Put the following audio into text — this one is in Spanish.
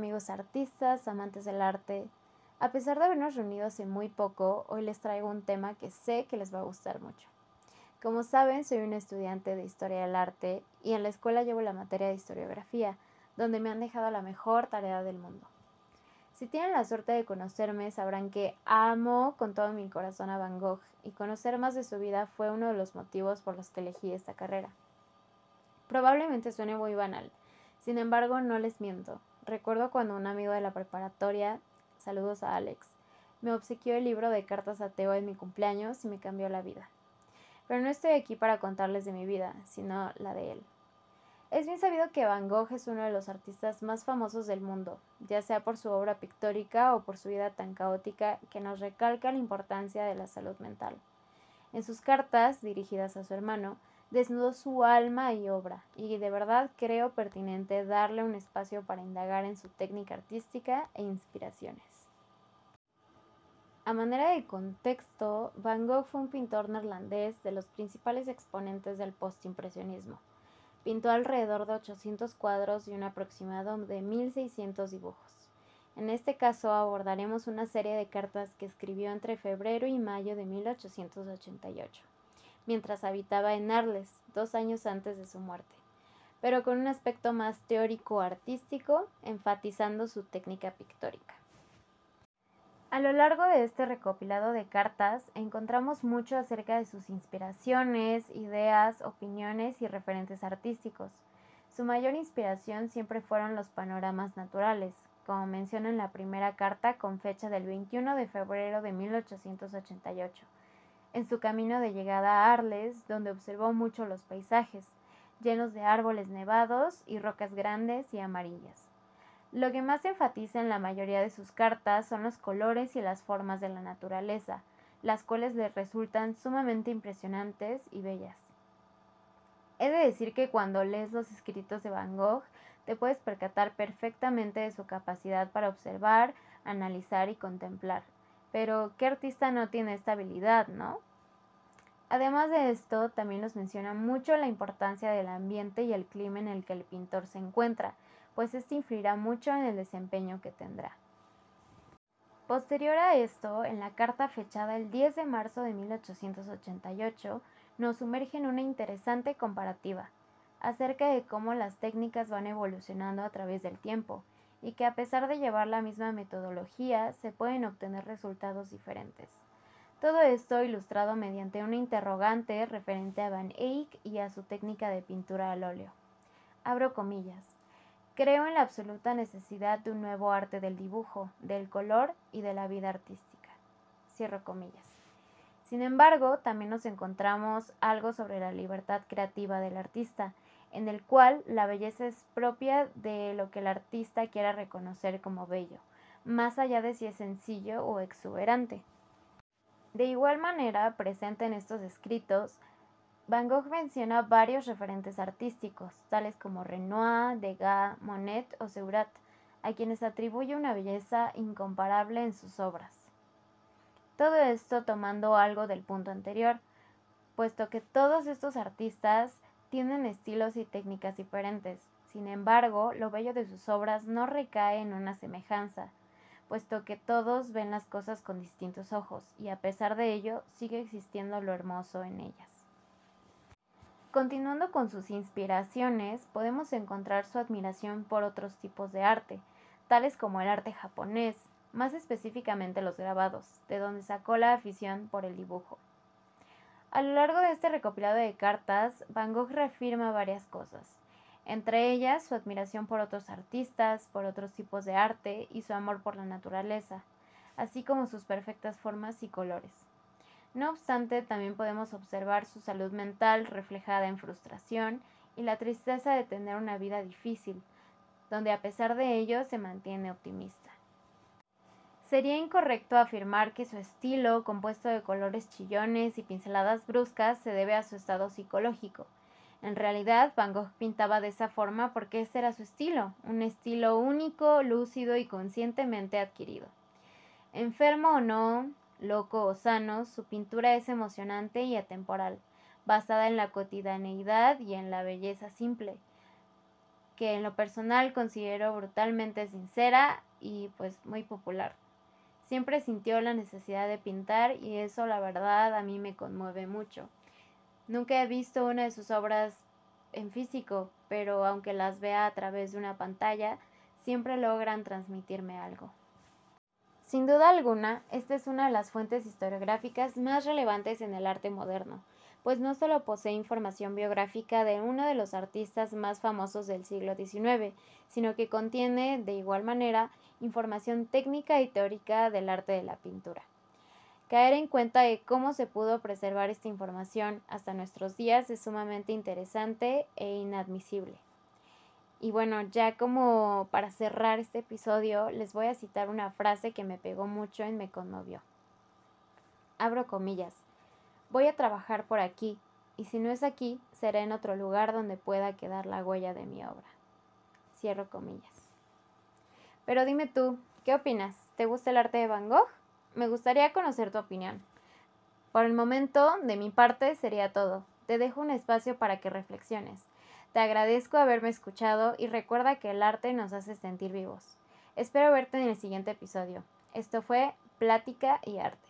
amigos artistas, amantes del arte. A pesar de habernos reunido hace muy poco, hoy les traigo un tema que sé que les va a gustar mucho. Como saben, soy un estudiante de Historia del Arte y en la escuela llevo la materia de historiografía, donde me han dejado la mejor tarea del mundo. Si tienen la suerte de conocerme, sabrán que amo con todo mi corazón a Van Gogh y conocer más de su vida fue uno de los motivos por los que elegí esta carrera. Probablemente suene muy banal, sin embargo no les miento. Recuerdo cuando un amigo de la preparatoria, saludos a Alex, me obsequió el libro de cartas a Teo en mi cumpleaños y me cambió la vida. Pero no estoy aquí para contarles de mi vida, sino la de él. Es bien sabido que Van Gogh es uno de los artistas más famosos del mundo, ya sea por su obra pictórica o por su vida tan caótica que nos recalca la importancia de la salud mental. En sus cartas, dirigidas a su hermano, desnudó su alma y obra, y de verdad creo pertinente darle un espacio para indagar en su técnica artística e inspiraciones. A manera de contexto, Van Gogh fue un pintor neerlandés de los principales exponentes del postimpresionismo Pintó alrededor de 800 cuadros y un aproximado de 1600 dibujos. En este caso abordaremos una serie de cartas que escribió entre febrero y mayo de 1888, mientras habitaba en Arles, dos años antes de su muerte, pero con un aspecto más teórico-artístico, enfatizando su técnica pictórica. A lo largo de este recopilado de cartas encontramos mucho acerca de sus inspiraciones, ideas, opiniones y referentes artísticos. Su mayor inspiración siempre fueron los panoramas naturales, como menciona en la primera carta con fecha del 21 de febrero de 1888, en su camino de llegada a Arles, donde observó mucho los paisajes, llenos de árboles nevados y rocas grandes y amarillas. Lo que más enfatiza en la mayoría de sus cartas son los colores y las formas de la naturaleza, las cuales le resultan sumamente impresionantes y bellas. He de decir que cuando lees los escritos de Van Gogh, te puedes percatar perfectamente de su capacidad para observar, analizar y contemplar. Pero, ¿qué artista no tiene esta habilidad, no? Además de esto, también nos menciona mucho la importancia del ambiente y el clima en el que el pintor se encuentra, pues esto influirá mucho en el desempeño que tendrá. Posterior a esto, en la carta fechada el 10 de marzo de 1888, nos sumerge en una interesante comparativa acerca de cómo las técnicas van evolucionando a través del tiempo y que a pesar de llevar la misma metodología se pueden obtener resultados diferentes. Todo esto ilustrado mediante una interrogante referente a Van Eyck y a su técnica de pintura al óleo. Abro comillas. Creo en la absoluta necesidad de un nuevo arte del dibujo, del color y de la vida artística. Cierro comillas. Sin embargo, también nos encontramos algo sobre la libertad creativa del artista, en el cual la belleza es propia de lo que el artista quiera reconocer como bello, más allá de si es sencillo o exuberante. De igual manera, presente en estos escritos Van Gogh menciona varios referentes artísticos, tales como Renoir, Degas, Monet o Seurat, a quienes atribuye una belleza incomparable en sus obras. Todo esto tomando algo del punto anterior, puesto que todos estos artistas tienen estilos y técnicas diferentes. Sin embargo, lo bello de sus obras no recae en una semejanza, puesto que todos ven las cosas con distintos ojos y a pesar de ello sigue existiendo lo hermoso en ellas. Continuando con sus inspiraciones, podemos encontrar su admiración por otros tipos de arte, tales como el arte japonés, más específicamente los grabados, de donde sacó la afición por el dibujo. A lo largo de este recopilado de cartas, Van Gogh reafirma varias cosas, entre ellas su admiración por otros artistas, por otros tipos de arte y su amor por la naturaleza, así como sus perfectas formas y colores. No obstante, también podemos observar su salud mental reflejada en frustración y la tristeza de tener una vida difícil, donde a pesar de ello se mantiene optimista. Sería incorrecto afirmar que su estilo, compuesto de colores chillones y pinceladas bruscas, se debe a su estado psicológico. En realidad, Van Gogh pintaba de esa forma porque ese era su estilo, un estilo único, lúcido y conscientemente adquirido. Enfermo o no, loco o sano, su pintura es emocionante y atemporal, basada en la cotidianeidad y en la belleza simple, que en lo personal considero brutalmente sincera y pues muy popular. Siempre sintió la necesidad de pintar y eso la verdad a mí me conmueve mucho. Nunca he visto una de sus obras en físico, pero aunque las vea a través de una pantalla, siempre logran transmitirme algo. Sin duda alguna, esta es una de las fuentes historiográficas más relevantes en el arte moderno, pues no solo posee información biográfica de uno de los artistas más famosos del siglo XIX, sino que contiene, de igual manera, información técnica y teórica del arte de la pintura. Caer en cuenta de cómo se pudo preservar esta información hasta nuestros días es sumamente interesante e inadmisible. Y bueno, ya como para cerrar este episodio, les voy a citar una frase que me pegó mucho y me conmovió. Abro comillas. Voy a trabajar por aquí, y si no es aquí, será en otro lugar donde pueda quedar la huella de mi obra. Cierro comillas. Pero dime tú, ¿qué opinas? ¿Te gusta el arte de Van Gogh? Me gustaría conocer tu opinión. Por el momento, de mi parte, sería todo. Te dejo un espacio para que reflexiones. Te agradezco haberme escuchado y recuerda que el arte nos hace sentir vivos. Espero verte en el siguiente episodio. Esto fue Plática y Arte.